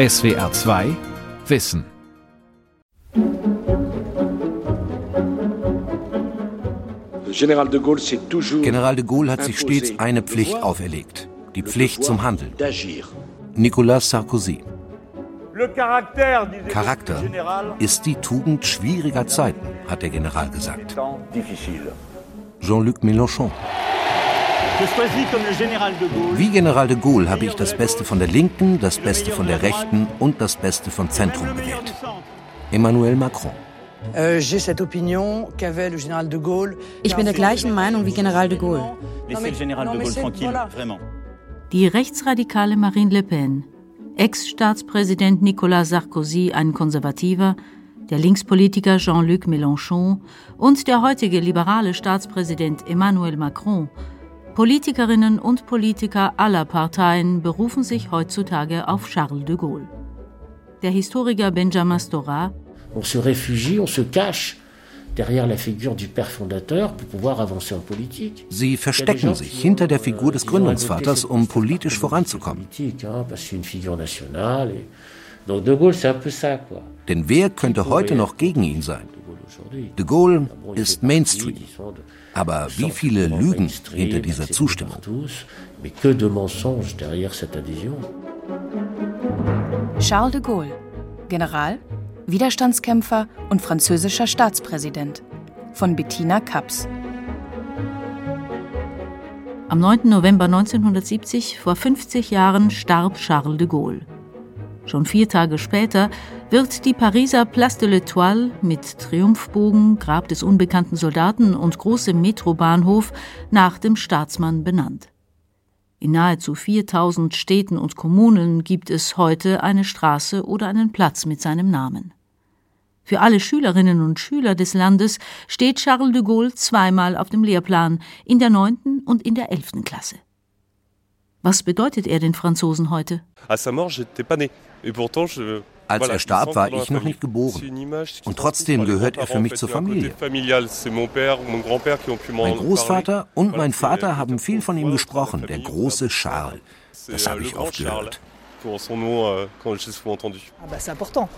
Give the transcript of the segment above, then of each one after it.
SWR 2 Wissen. General de Gaulle hat sich stets eine Pflicht auferlegt, die Pflicht zum Handeln. Nicolas Sarkozy. Charakter ist die Tugend schwieriger Zeiten, hat der General gesagt. Jean-Luc Mélenchon. Wie General de Gaulle habe ich das Beste von der Linken, das Beste von der Rechten und das Beste vom Zentrum gewählt. Emmanuel Macron. Euh, ich bin der gleichen Meinung wie General de Gaulle. Die rechtsradikale Marine Le Pen, Ex-Staatspräsident Nicolas Sarkozy, ein Konservativer, der Linkspolitiker Jean-Luc Mélenchon und der heutige liberale Staatspräsident Emmanuel Macron Politikerinnen und Politiker aller Parteien berufen sich heutzutage auf Charles de Gaulle. Der Historiker Benjamin Stora On se réfugie, on se cache derrière la figure du père fondateur pour pouvoir avancer en politique. Sie verstecken sich hinter der Figur des Gründungsvaters, um politisch voranzukommen. Denn wer könnte heute noch gegen ihn sein? De Gaulle ist Mainstream. Aber wie viele Lügen hinter dieser Zustimmung? Charles de Gaulle, General, Widerstandskämpfer und französischer Staatspräsident von Bettina Kaps. Am 9. November 1970, vor 50 Jahren, starb Charles de Gaulle. Schon vier Tage später wird die Pariser Place de l'Étoile mit Triumphbogen, Grab des unbekannten Soldaten und großem Metrobahnhof nach dem Staatsmann benannt. In nahezu 4000 Städten und Kommunen gibt es heute eine Straße oder einen Platz mit seinem Namen. Für alle Schülerinnen und Schüler des Landes steht Charles de Gaulle zweimal auf dem Lehrplan, in der neunten und in der elften Klasse. Was bedeutet er den Franzosen heute? Als er starb, war ich noch nicht geboren. Und trotzdem gehört er für mich zur Familie. Mein Großvater und mein Vater haben viel von ihm gesprochen, der große Charles. Das habe ich oft gehört.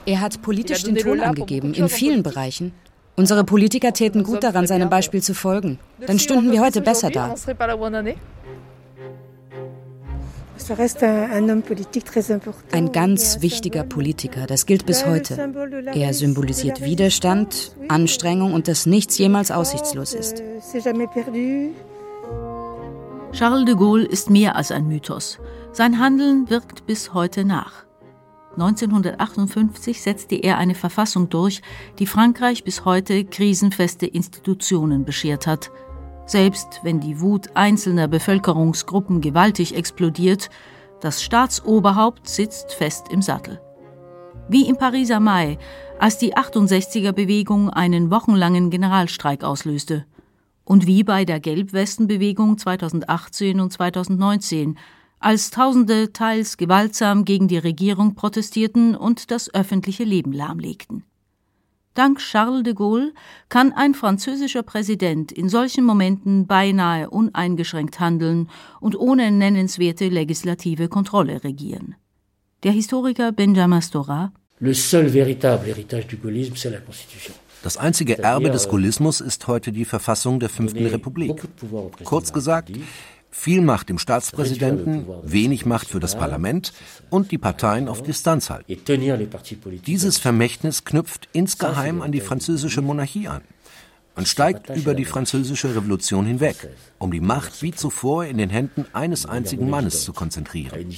Er hat politisch den Ton angegeben, in vielen Bereichen. Unsere Politiker täten gut daran, seinem Beispiel zu folgen. Dann stünden wir heute besser da. Ein ganz wichtiger Politiker, das gilt bis heute. Er symbolisiert Widerstand, Anstrengung und dass nichts jemals aussichtslos ist. Charles de Gaulle ist mehr als ein Mythos. Sein Handeln wirkt bis heute nach. 1958 setzte er eine Verfassung durch, die Frankreich bis heute krisenfeste Institutionen beschert hat. Selbst wenn die Wut einzelner Bevölkerungsgruppen gewaltig explodiert, das Staatsoberhaupt sitzt fest im Sattel. Wie im Pariser Mai, als die 68er Bewegung einen wochenlangen Generalstreik auslöste. Und wie bei der Gelbwestenbewegung 2018 und 2019, als Tausende teils gewaltsam gegen die Regierung protestierten und das öffentliche Leben lahmlegten. Dank Charles de Gaulle kann ein französischer Präsident in solchen Momenten beinahe uneingeschränkt handeln und ohne nennenswerte legislative Kontrolle regieren. Der Historiker Benjamin Stora das einzige Erbe des Gaullismus ist heute die Verfassung der Fünften Republik. Kurz gesagt, viel Macht dem Staatspräsidenten, wenig Macht für das Parlament und die Parteien auf Distanz halten. Dieses Vermächtnis knüpft insgeheim an die französische Monarchie an. Man steigt über die französische Revolution hinweg, um die Macht wie zuvor in den Händen eines einzigen Mannes zu konzentrieren.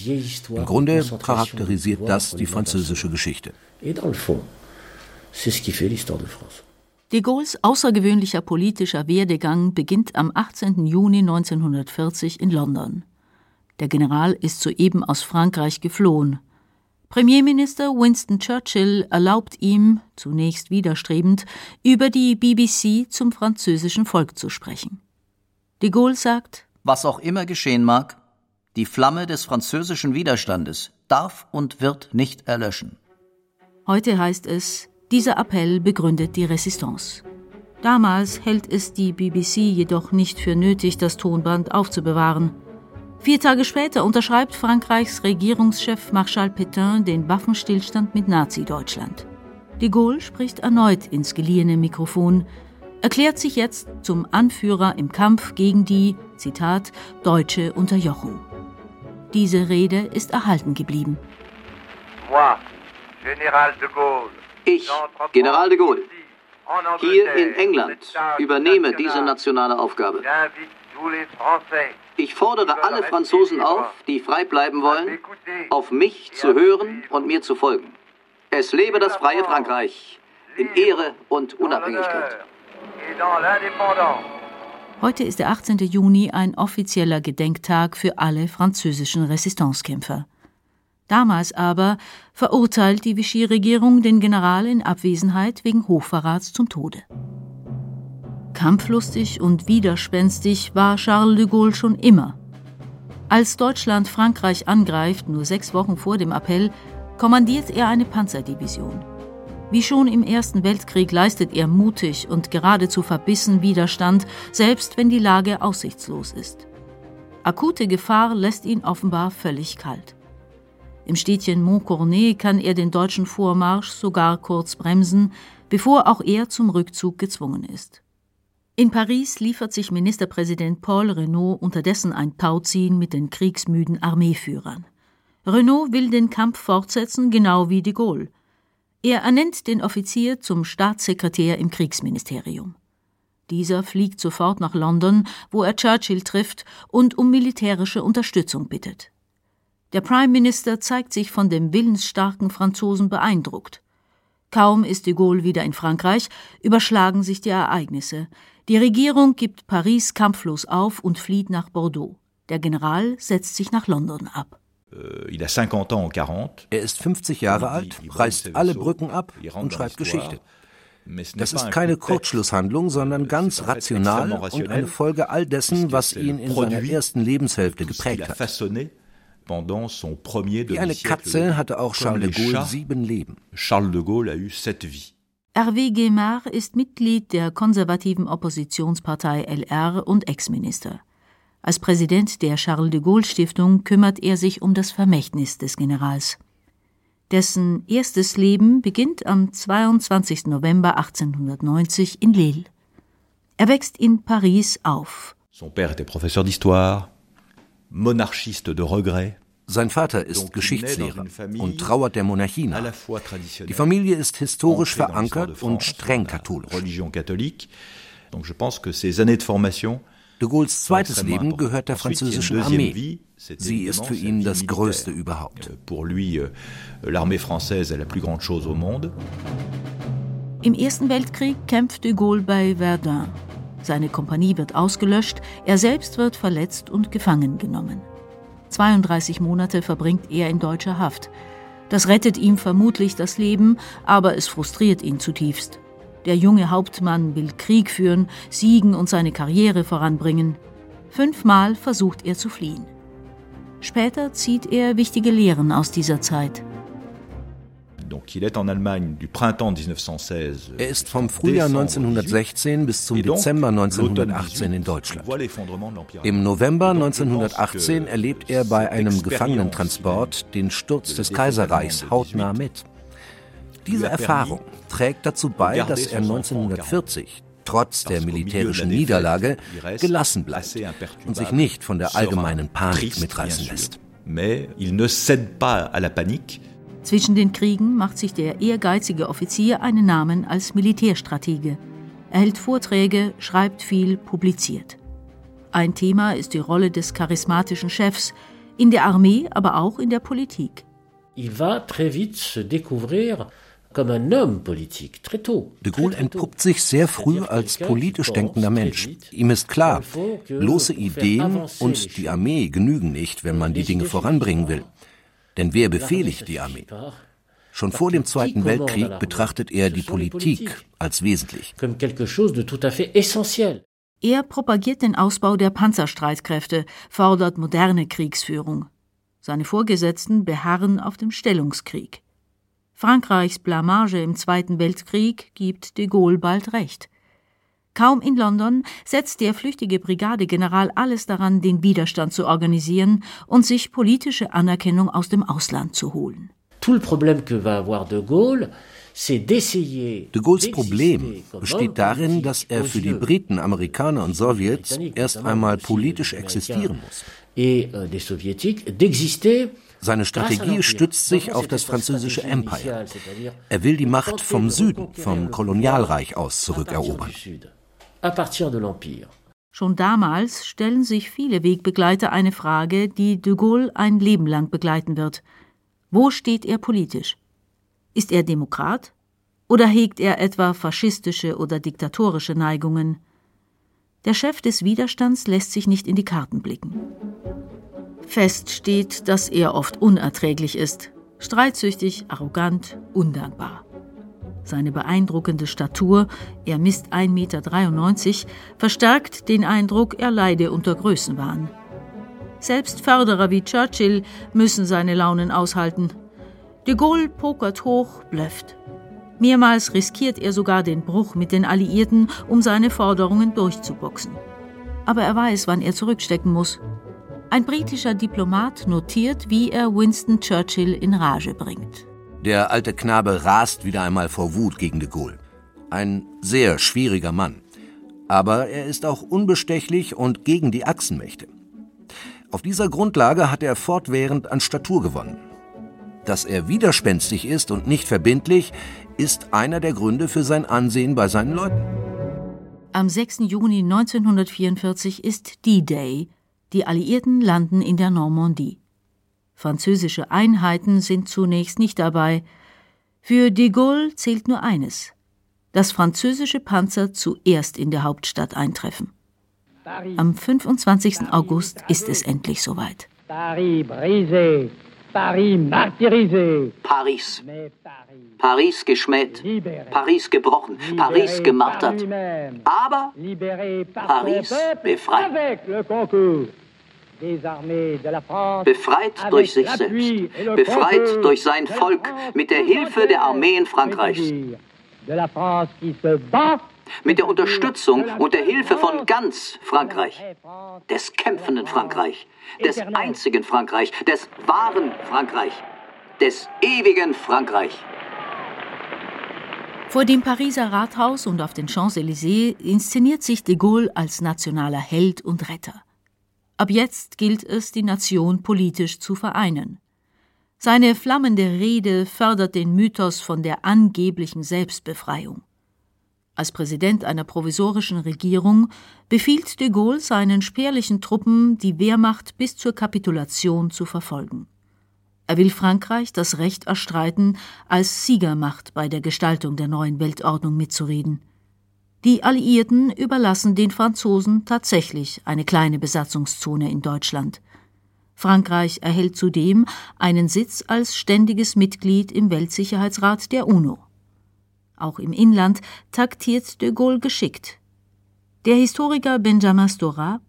Im Grunde charakterisiert das die französische Geschichte. De Gaulles außergewöhnlicher politischer Werdegang beginnt am 18. Juni 1940 in London. Der General ist soeben aus Frankreich geflohen. Premierminister Winston Churchill erlaubt ihm, zunächst widerstrebend, über die BBC zum französischen Volk zu sprechen. De Gaulle sagt, Was auch immer geschehen mag, die Flamme des französischen Widerstandes darf und wird nicht erlöschen. Heute heißt es, dieser Appell begründet die Resistance. Damals hält es die BBC jedoch nicht für nötig, das Tonband aufzubewahren. Vier Tage später unterschreibt Frankreichs Regierungschef Marschall Pétain den Waffenstillstand mit Nazi-Deutschland. De Gaulle spricht erneut ins geliehene Mikrofon, erklärt sich jetzt zum Anführer im Kampf gegen die, Zitat, deutsche Unterjochung. Diese Rede ist erhalten geblieben. Ich, General de Gaulle, hier in England übernehme diese nationale Aufgabe. Ich fordere alle Franzosen auf, die frei bleiben wollen, auf mich zu hören und mir zu folgen. Es lebe das freie Frankreich in Ehre und Unabhängigkeit. Heute ist der 18. Juni ein offizieller Gedenktag für alle französischen Resistancekämpfer. Damals aber verurteilt die Vichy-Regierung den General in Abwesenheit wegen Hochverrats zum Tode. Kampflustig und widerspenstig war Charles de Gaulle schon immer. Als Deutschland Frankreich angreift, nur sechs Wochen vor dem Appell, kommandiert er eine Panzerdivision. Wie schon im Ersten Weltkrieg leistet er mutig und geradezu verbissen Widerstand, selbst wenn die Lage aussichtslos ist. Akute Gefahr lässt ihn offenbar völlig kalt. Im Städtchen Montcornet kann er den deutschen Vormarsch sogar kurz bremsen, bevor auch er zum Rückzug gezwungen ist. In Paris liefert sich Ministerpräsident Paul Renault unterdessen ein Tauziehen mit den kriegsmüden Armeeführern. Renault will den Kampf fortsetzen, genau wie de Gaulle. Er ernennt den Offizier zum Staatssekretär im Kriegsministerium. Dieser fliegt sofort nach London, wo er Churchill trifft und um militärische Unterstützung bittet. Der Prime Minister zeigt sich von dem willensstarken Franzosen beeindruckt. Kaum ist de Gaulle wieder in Frankreich, überschlagen sich die Ereignisse. Die Regierung gibt Paris kampflos auf und flieht nach Bordeaux. Der General setzt sich nach London ab. Äh, er ist 50 Jahre alt, reißt alle Brücken ab und schreibt Geschichte. Das ist keine Kurzschlusshandlung, sondern ganz rational und eine Folge all dessen, was ihn in seiner ersten Lebenshälfte geprägt hat. Wie eine Katze hatte auch Charles de Gaulle sieben Leben. Charles de Gaulle a eu sept vies. Hervé Guémard ist Mitglied der konservativen Oppositionspartei LR und Ex-Minister. Als Präsident der Charles de Gaulle Stiftung kümmert er sich um das Vermächtnis des Generals. Dessen erstes Leben beginnt am 22. November 1890 in Lille. Er wächst in Paris auf. Son père était professeur d'histoire, monarchiste de regret. Sein Vater ist Geschichtslehrer und trauert der Monarchie nach. Die Familie ist historisch verankert und streng katholisch. De Gaulles zweites Leben gehört der französischen Armee. Sie ist für ihn das Größte überhaupt. Euh, Im Ersten Weltkrieg kämpft de Gaulle bei Verdun. Seine Kompanie wird ausgelöscht, er selbst wird verletzt und gefangen genommen. 32 Monate verbringt er in deutscher Haft. Das rettet ihm vermutlich das Leben, aber es frustriert ihn zutiefst. Der junge Hauptmann will Krieg führen, siegen und seine Karriere voranbringen. Fünfmal versucht er zu fliehen. Später zieht er wichtige Lehren aus dieser Zeit. Er ist vom Frühjahr 1916 bis zum Dezember 1918 in Deutschland. Im November 1918 erlebt er bei einem Gefangenentransport den Sturz des Kaiserreichs hautnah mit. Diese Erfahrung trägt dazu bei, dass er 1940 trotz der militärischen Niederlage gelassen bleibt und sich nicht von der allgemeinen Panik mitreißen lässt. Mais il ne cède pas à la panique zwischen den Kriegen macht sich der ehrgeizige Offizier einen Namen als Militärstratege. Er hält Vorträge, schreibt viel, publiziert. Ein Thema ist die Rolle des charismatischen Chefs, in der Armee, aber auch in der Politik. Il va très vite se découvrir De Gaulle entpuppt sich sehr früh als politisch denkender Mensch. Ihm ist klar, bloße Ideen und die Armee genügen nicht, wenn man die Dinge voranbringen will. Denn wer befehligt die Armee? Schon vor dem Zweiten Weltkrieg betrachtet er die Politik als wesentlich. Er propagiert den Ausbau der Panzerstreitkräfte, fordert moderne Kriegsführung. Seine Vorgesetzten beharren auf dem Stellungskrieg. Frankreichs Blamage im Zweiten Weltkrieg gibt de Gaulle bald recht. Kaum in London setzt der flüchtige Brigadegeneral alles daran, den Widerstand zu organisieren und sich politische Anerkennung aus dem Ausland zu holen. Tout le problème que va avoir de Gaulle De Gaulles Problem besteht darin, dass er für die Briten, Amerikaner und Sowjets erst einmal politisch existieren muss. Euh, Seine Strategie stützt sich auf das französische Empire. Er will die Macht vom Süden, vom Kolonialreich aus zurückerobern. Schon damals stellen sich viele Wegbegleiter eine Frage, die de Gaulle ein Leben lang begleiten wird. Wo steht er politisch? Ist er Demokrat? Oder hegt er etwa faschistische oder diktatorische Neigungen? Der Chef des Widerstands lässt sich nicht in die Karten blicken. Fest steht, dass er oft unerträglich ist, streitsüchtig, arrogant, undankbar. Seine beeindruckende Statur, er misst 1,93 Meter, verstärkt den Eindruck, er leide unter Größenwahn. Selbst Förderer wie Churchill müssen seine Launen aushalten. De Gaulle pokert hoch, blöfft. Mehrmals riskiert er sogar den Bruch mit den Alliierten, um seine Forderungen durchzuboxen. Aber er weiß, wann er zurückstecken muss. Ein britischer Diplomat notiert, wie er Winston Churchill in Rage bringt. Der alte Knabe rast wieder einmal vor Wut gegen de Gaulle. Ein sehr schwieriger Mann. Aber er ist auch unbestechlich und gegen die Achsenmächte. Auf dieser Grundlage hat er fortwährend an Statur gewonnen. Dass er widerspenstig ist und nicht verbindlich, ist einer der Gründe für sein Ansehen bei seinen Leuten. Am 6. Juni 1944 ist D-Day. Die Alliierten landen in der Normandie. Französische Einheiten sind zunächst nicht dabei. Für de Gaulle zählt nur eines, dass französische Panzer zuerst in der Hauptstadt eintreffen. Am 25. August ist es endlich soweit. Paris brisé, Paris martyrisé. Paris. Paris geschmäht, Paris gebrochen, Paris gemartert. Aber Paris befreit. Befreit durch sich selbst, befreit durch sein Volk mit der Hilfe der Armeen Frankreichs. Mit der Unterstützung und der Hilfe von ganz Frankreich, des kämpfenden Frankreich, des einzigen Frankreich, des wahren Frankreich, des ewigen Frankreich. Vor dem Pariser Rathaus und auf den Champs-Élysées inszeniert sich de Gaulle als nationaler Held und Retter. Ab jetzt gilt es, die Nation politisch zu vereinen. Seine flammende Rede fördert den Mythos von der angeblichen Selbstbefreiung. Als Präsident einer provisorischen Regierung befiehlt de Gaulle seinen spärlichen Truppen, die Wehrmacht bis zur Kapitulation zu verfolgen. Er will Frankreich das Recht erstreiten, als Siegermacht bei der Gestaltung der neuen Weltordnung mitzureden. Die Alliierten überlassen den Franzosen tatsächlich eine kleine Besatzungszone in Deutschland. Frankreich erhält zudem einen Sitz als ständiges Mitglied im Weltsicherheitsrat der UNO. Auch im Inland taktiert de Gaulle geschickt. Der Historiker Benjamin Stora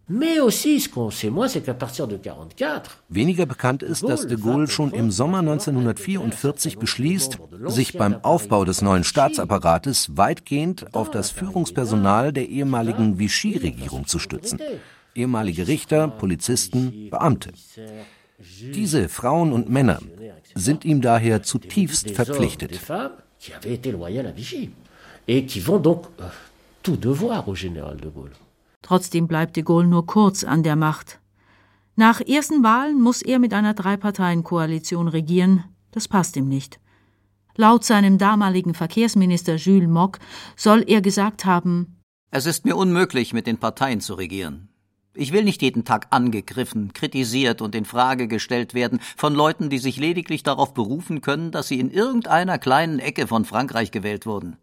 Weniger bekannt ist, dass de Gaulle schon im Sommer 1944 beschließt, sich beim Aufbau des neuen Staatsapparates weitgehend auf das Führungspersonal der ehemaligen Vichy-Regierung zu stützen. Ehemalige Richter, Polizisten, Beamte. Diese Frauen und Männer sind ihm daher zutiefst verpflichtet. Tout devoir au général de Gaulle. Trotzdem bleibt de Gaulle nur kurz an der Macht. Nach ersten Wahlen muss er mit einer Dreiparteienkoalition regieren. Das passt ihm nicht. Laut seinem damaligen Verkehrsminister Jules Mock soll er gesagt haben, es ist mir unmöglich, mit den Parteien zu regieren. Ich will nicht jeden Tag angegriffen, kritisiert und in Frage gestellt werden von Leuten, die sich lediglich darauf berufen können, dass sie in irgendeiner kleinen Ecke von Frankreich gewählt wurden.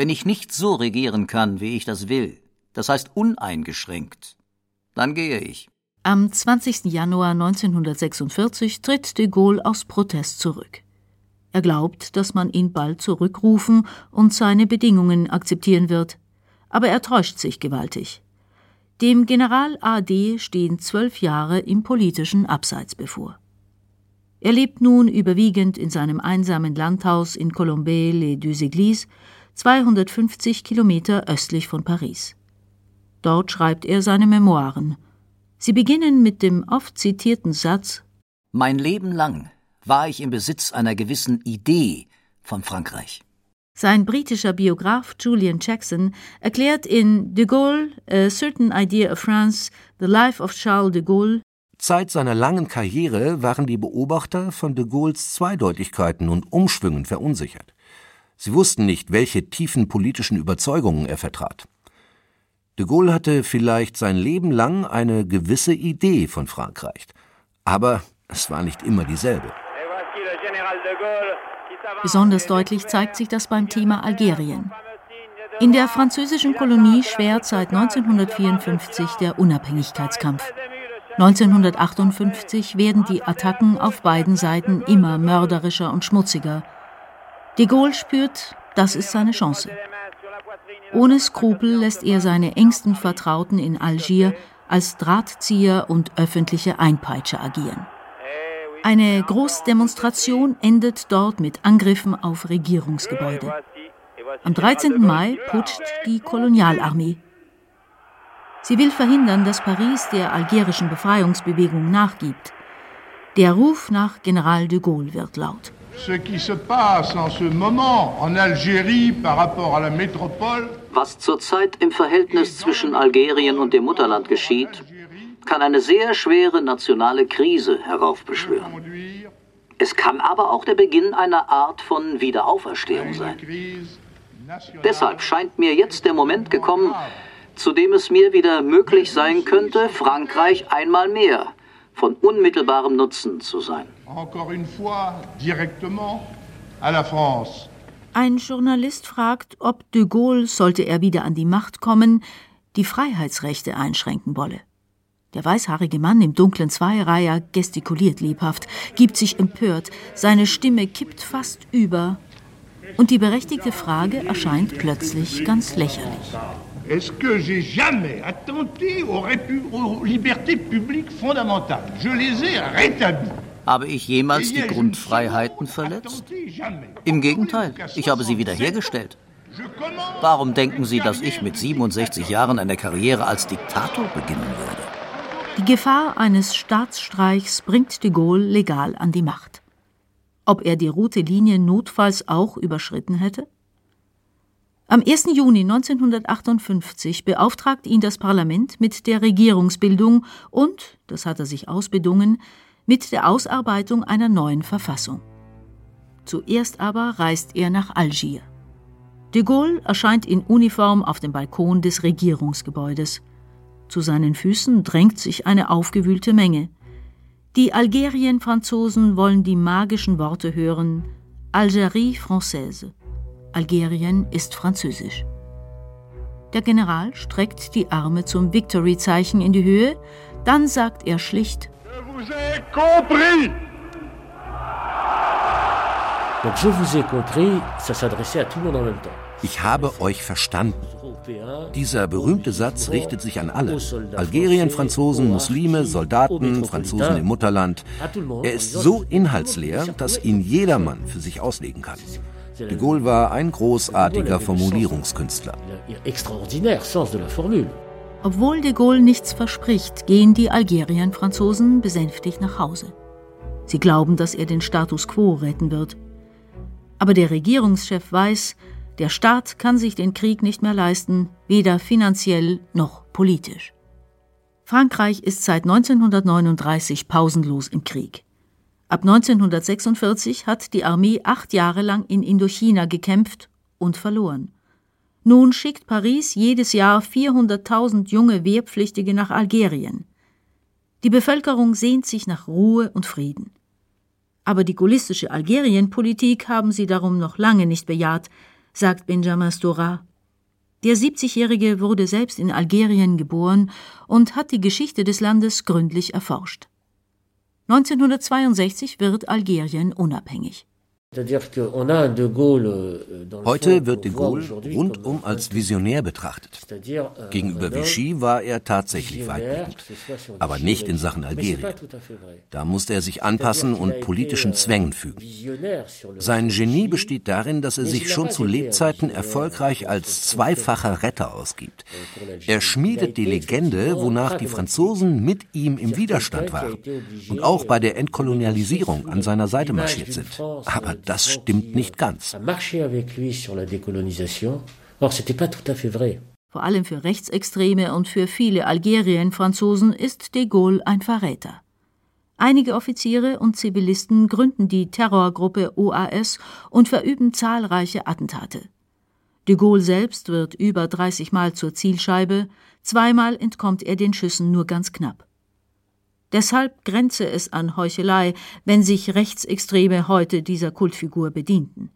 Wenn ich nicht so regieren kann, wie ich das will, das heißt uneingeschränkt, dann gehe ich. Am 20. Januar 1946 tritt de Gaulle aus Protest zurück. Er glaubt, dass man ihn bald zurückrufen und seine Bedingungen akzeptieren wird. Aber er täuscht sich gewaltig. Dem General AD stehen zwölf Jahre im politischen Abseits bevor. Er lebt nun überwiegend in seinem einsamen Landhaus in Colombey-les-Deux-Églises 250 Kilometer östlich von Paris. Dort schreibt er seine Memoiren. Sie beginnen mit dem oft zitierten Satz Mein Leben lang war ich im Besitz einer gewissen Idee von Frankreich. Sein britischer Biograf Julian Jackson erklärt in De Gaulle, A Certain Idea of France, The Life of Charles de Gaulle, Zeit seiner langen Karriere waren die Beobachter von de Gaulles Zweideutigkeiten und Umschwüngen verunsichert. Sie wussten nicht, welche tiefen politischen Überzeugungen er vertrat. De Gaulle hatte vielleicht sein Leben lang eine gewisse Idee von Frankreich, aber es war nicht immer dieselbe. Besonders deutlich zeigt sich das beim Thema Algerien. In der französischen Kolonie schwert seit 1954 der Unabhängigkeitskampf. 1958 werden die Attacken auf beiden Seiten immer mörderischer und schmutziger. De Gaulle spürt, das ist seine Chance. Ohne Skrupel lässt er seine engsten Vertrauten in Algier als Drahtzieher und öffentliche Einpeitscher agieren. Eine Großdemonstration endet dort mit Angriffen auf Regierungsgebäude. Am 13. Mai putscht die Kolonialarmee. Sie will verhindern, dass Paris der algerischen Befreiungsbewegung nachgibt. Der Ruf nach General de Gaulle wird laut. Was zurzeit im Verhältnis zwischen Algerien und dem Mutterland geschieht, kann eine sehr schwere nationale Krise heraufbeschwören. Es kann aber auch der Beginn einer Art von Wiederauferstehung sein. Deshalb scheint mir jetzt der Moment gekommen, zu dem es mir wieder möglich sein könnte, Frankreich einmal mehr von unmittelbarem Nutzen zu sein. Ein Journalist fragt, ob de Gaulle, sollte er wieder an die Macht kommen, die Freiheitsrechte einschränken wolle. Der weißhaarige Mann im dunklen Zweireiher gestikuliert lebhaft, gibt sich empört, seine Stimme kippt fast über, und die berechtigte Frage erscheint plötzlich ganz lächerlich. Est-ce que j'ai jamais attenté aux, aux libertés publiques fondamentales Je les ai rétablies. Habe ich jemals die Grundfreiheiten verletzt? Im Gegenteil, ich habe sie wiederhergestellt. Warum denken Sie, dass ich mit 67 Jahren eine Karriere als Diktator beginnen würde? Die Gefahr eines Staatsstreichs bringt de Gaulle legal an die Macht. Ob er die rote Linie notfalls auch überschritten hätte? Am 1. Juni 1958 beauftragt ihn das Parlament mit der Regierungsbildung und, das hat er sich ausbedungen, mit der Ausarbeitung einer neuen Verfassung. Zuerst aber reist er nach Algier. De Gaulle erscheint in Uniform auf dem Balkon des Regierungsgebäudes. Zu seinen Füßen drängt sich eine aufgewühlte Menge. Die Algerien-Franzosen wollen die magischen Worte hören: Algérie française. Algerien ist französisch. Der General streckt die Arme zum Victory-Zeichen in die Höhe, dann sagt er schlicht: Je vous ai compris! Donc, je vous ai compris, ça s'adressait à tout le monde en même temps. Ich habe euch verstanden. Dieser berühmte Satz richtet sich an alle. Algerien, Franzosen, Muslime, Soldaten, Franzosen im Mutterland. Er ist so inhaltsleer, dass ihn jedermann für sich auslegen kann. De Gaulle war ein großartiger Formulierungskünstler. Obwohl de Gaulle nichts verspricht, gehen die Algerien-Franzosen besänftigt nach Hause. Sie glauben, dass er den Status quo retten wird. Aber der Regierungschef weiß, der Staat kann sich den Krieg nicht mehr leisten, weder finanziell noch politisch. Frankreich ist seit 1939 pausenlos im Krieg. Ab 1946 hat die Armee acht Jahre lang in Indochina gekämpft und verloren. Nun schickt Paris jedes Jahr 400.000 junge Wehrpflichtige nach Algerien. Die Bevölkerung sehnt sich nach Ruhe und Frieden. Aber die gaullistische Algerienpolitik haben sie darum noch lange nicht bejaht, sagt Benjamin Stora. Der 70-Jährige wurde selbst in Algerien geboren und hat die Geschichte des Landes gründlich erforscht. 1962 wird Algerien unabhängig. Heute wird de Gaulle rundum als Visionär betrachtet. Gegenüber Vichy war er tatsächlich weitblickend, aber nicht in Sachen Algerien. Da musste er sich anpassen und politischen Zwängen fügen. Sein Genie besteht darin, dass er sich schon zu Lebzeiten erfolgreich als zweifacher Retter ausgibt. Er schmiedet die Legende, wonach die Franzosen mit ihm im Widerstand waren und auch bei der Entkolonialisierung an seiner Seite marschiert sind. Aber das stimmt nicht ganz. Vor allem für Rechtsextreme und für viele Algerien-Franzosen ist de Gaulle ein Verräter. Einige Offiziere und Zivilisten gründen die Terrorgruppe OAS und verüben zahlreiche Attentate. De Gaulle selbst wird über 30 Mal zur Zielscheibe, zweimal entkommt er den Schüssen nur ganz knapp. Deshalb grenze es an Heuchelei, wenn sich Rechtsextreme heute dieser Kultfigur bedienten.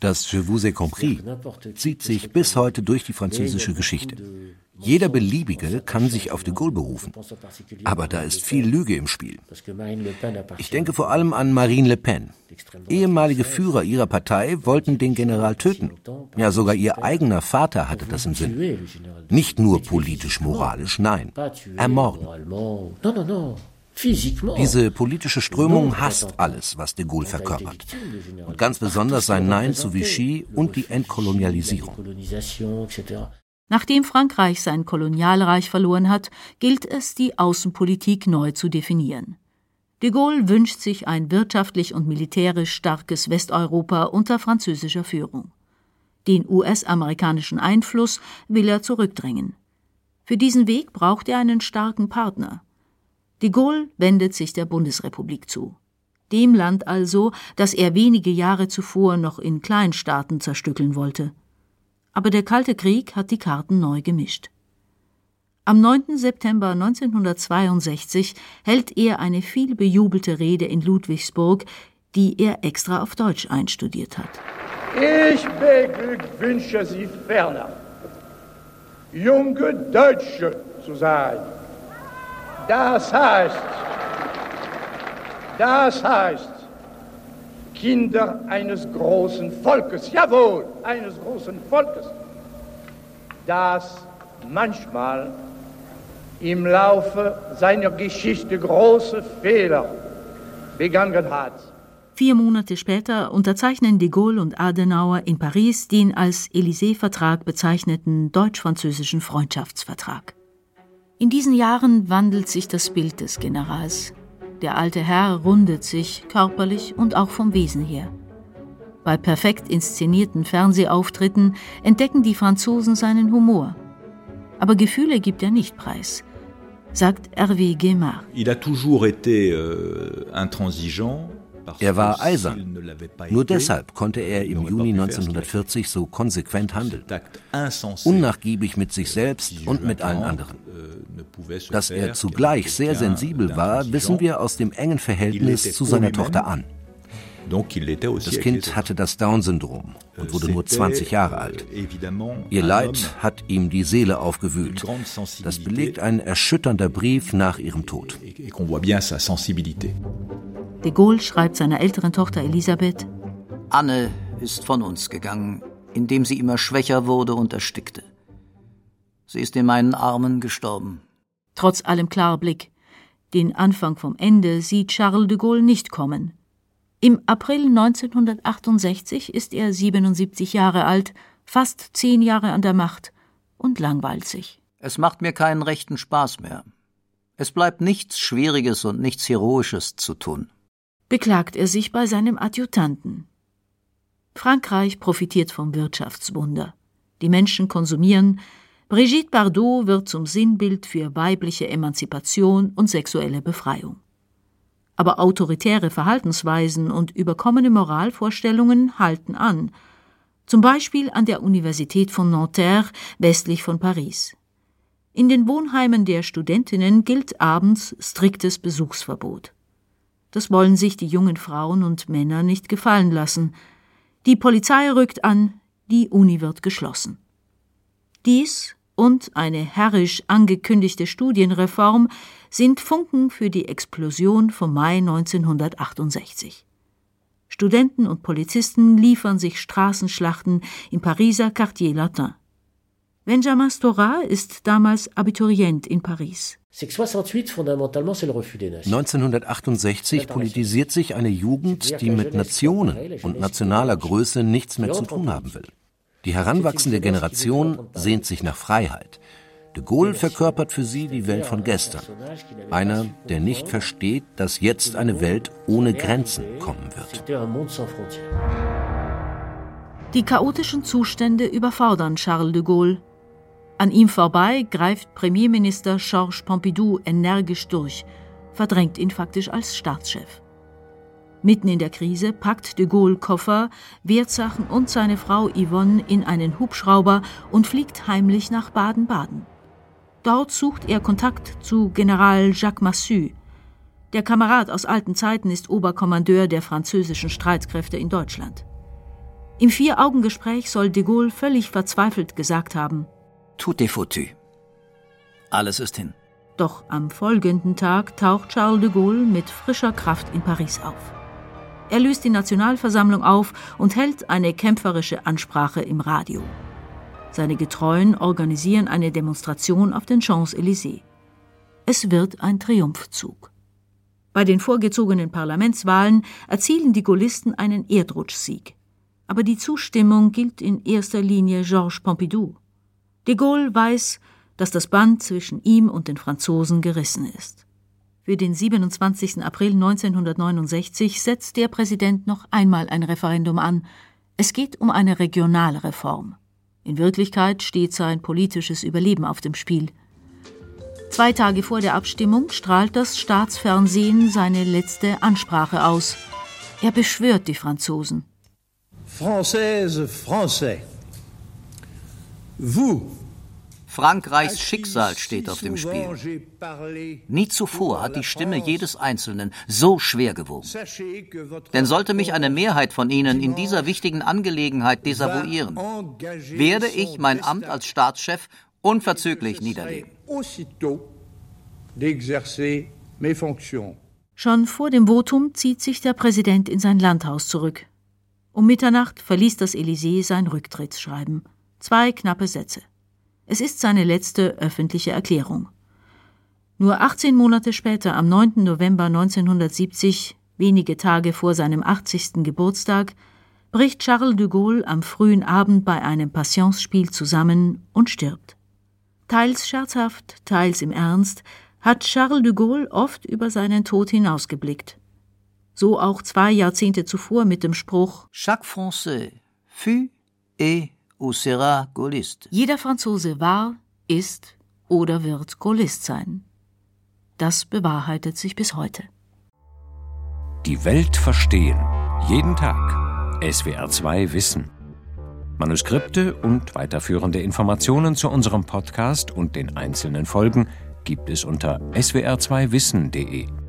Das Je vous ai compris zieht sich bis heute durch die französische Geschichte. Jeder Beliebige kann sich auf de Gaulle berufen. Aber da ist viel Lüge im Spiel. Ich denke vor allem an Marine Le Pen. Ehemalige Führer ihrer Partei wollten den General töten. Ja, sogar ihr eigener Vater hatte das im Sinn. Nicht nur politisch-moralisch, nein, ermorden. Diese politische Strömung hasst alles, was de Gaulle verkörpert. Und ganz besonders sein Nein zu Vichy und die Entkolonialisierung. Nachdem Frankreich sein Kolonialreich verloren hat, gilt es, die Außenpolitik neu zu definieren. De Gaulle wünscht sich ein wirtschaftlich und militärisch starkes Westeuropa unter französischer Führung. Den US-amerikanischen Einfluss will er zurückdrängen. Für diesen Weg braucht er einen starken Partner. De Gaulle wendet sich der Bundesrepublik zu. Dem Land also, das er wenige Jahre zuvor noch in Kleinstaaten zerstückeln wollte. Aber der Kalte Krieg hat die Karten neu gemischt. Am 9. September 1962 hält er eine viel bejubelte Rede in Ludwigsburg, die er extra auf Deutsch einstudiert hat. Ich beglückwünsche Sie ferner, junge Deutsche zu sein das heißt, das heißt, Kinder eines großen Volkes, jawohl, eines großen Volkes, das manchmal im Laufe seiner Geschichte große Fehler begangen hat. Vier Monate später unterzeichnen de Gaulle und Adenauer in Paris den als Élysée-Vertrag bezeichneten deutsch-französischen Freundschaftsvertrag. In diesen Jahren wandelt sich das Bild des Generals. Der alte Herr rundet sich körperlich und auch vom Wesen her. Bei perfekt inszenierten Fernsehauftritten entdecken die Franzosen seinen Humor. Aber Gefühle gibt er nicht preis, sagt Hervé Guémard. Il a toujours été euh, er war eisern. Nur deshalb konnte er im Juni 1940 so konsequent handeln. Unnachgiebig mit sich selbst und mit allen anderen. Dass er zugleich sehr sensibel war, wissen wir aus dem engen Verhältnis zu seiner Tochter an. Das Kind hatte das Down-Syndrom und wurde nur 20 Jahre alt. Ihr Leid hat ihm die Seele aufgewühlt. Das belegt ein erschütternder Brief nach ihrem Tod. De Gaulle schreibt seiner älteren Tochter Elisabeth: Anne ist von uns gegangen, indem sie immer schwächer wurde und erstickte. Sie ist in meinen Armen gestorben. Trotz allem Klarblick. Den Anfang vom Ende sieht Charles de Gaulle nicht kommen. Im April 1968 ist er 77 Jahre alt, fast zehn Jahre an der Macht und langweilt sich. Es macht mir keinen rechten Spaß mehr. Es bleibt nichts Schwieriges und nichts Heroisches zu tun beklagt er sich bei seinem Adjutanten. Frankreich profitiert vom Wirtschaftswunder. Die Menschen konsumieren, Brigitte Bardot wird zum Sinnbild für weibliche Emanzipation und sexuelle Befreiung. Aber autoritäre Verhaltensweisen und überkommene Moralvorstellungen halten an, zum Beispiel an der Universität von Nanterre westlich von Paris. In den Wohnheimen der Studentinnen gilt abends striktes Besuchsverbot. Das wollen sich die jungen Frauen und Männer nicht gefallen lassen. Die Polizei rückt an, die Uni wird geschlossen. Dies und eine herrisch angekündigte Studienreform sind Funken für die Explosion vom Mai 1968. Studenten und Polizisten liefern sich Straßenschlachten im Pariser Quartier Latin. Benjamin Stora ist damals Abiturient in Paris. 1968 politisiert sich eine Jugend, die mit Nationen und nationaler Größe nichts mehr zu tun haben will. Die heranwachsende Generation sehnt sich nach Freiheit. De Gaulle verkörpert für sie die Welt von gestern. Einer, der nicht versteht, dass jetzt eine Welt ohne Grenzen kommen wird. Die chaotischen Zustände überfordern Charles de Gaulle. An ihm vorbei greift Premierminister Georges Pompidou energisch durch, verdrängt ihn faktisch als Staatschef. Mitten in der Krise packt de Gaulle Koffer, Wertsachen und seine Frau Yvonne in einen Hubschrauber und fliegt heimlich nach Baden-Baden. Dort sucht er Kontakt zu General Jacques Massu. Der Kamerad aus alten Zeiten ist Oberkommandeur der französischen Streitkräfte in Deutschland. Im Vier-Augen-Gespräch soll de Gaulle völlig verzweifelt gesagt haben: Tout est foutu. Alles ist hin. Doch am folgenden Tag taucht Charles de Gaulle mit frischer Kraft in Paris auf. Er löst die Nationalversammlung auf und hält eine kämpferische Ansprache im Radio. Seine Getreuen organisieren eine Demonstration auf den Champs-Élysées. Es wird ein Triumphzug. Bei den vorgezogenen Parlamentswahlen erzielen die Gaullisten einen Erdrutschsieg. Aber die Zustimmung gilt in erster Linie Georges Pompidou. De Gaulle weiß, dass das Band zwischen ihm und den Franzosen gerissen ist. Für den 27. April 1969 setzt der Präsident noch einmal ein Referendum an. Es geht um eine regionale Reform. In Wirklichkeit steht sein politisches Überleben auf dem Spiel. Zwei Tage vor der Abstimmung strahlt das Staatsfernsehen seine letzte Ansprache aus. Er beschwört die Franzosen. Française, Français, vous Frankreichs Schicksal steht auf dem Spiel. Nie zuvor hat die Stimme jedes Einzelnen so schwer gewogen. Denn sollte mich eine Mehrheit von Ihnen in dieser wichtigen Angelegenheit desavouieren, werde ich mein Amt als Staatschef unverzüglich niederlegen. Schon vor dem Votum zieht sich der Präsident in sein Landhaus zurück. Um Mitternacht verließ das Elysée sein Rücktrittsschreiben. Zwei knappe Sätze. Es ist seine letzte öffentliche Erklärung. Nur 18 Monate später, am 9. November 1970, wenige Tage vor seinem 80. Geburtstag, bricht Charles de Gaulle am frühen Abend bei einem Passionsspiel zusammen und stirbt. Teils scherzhaft, teils im Ernst hat Charles de Gaulle oft über seinen Tod hinausgeblickt. So auch zwei Jahrzehnte zuvor mit dem Spruch Chaque Français fut et ou sera Gaulliste. Jeder Franzose war, ist oder wird Gaullist sein. Das bewahrheitet sich bis heute. Die Welt verstehen. Jeden Tag. SWR2 Wissen. Manuskripte und weiterführende Informationen zu unserem Podcast und den einzelnen Folgen gibt es unter swr2wissen.de.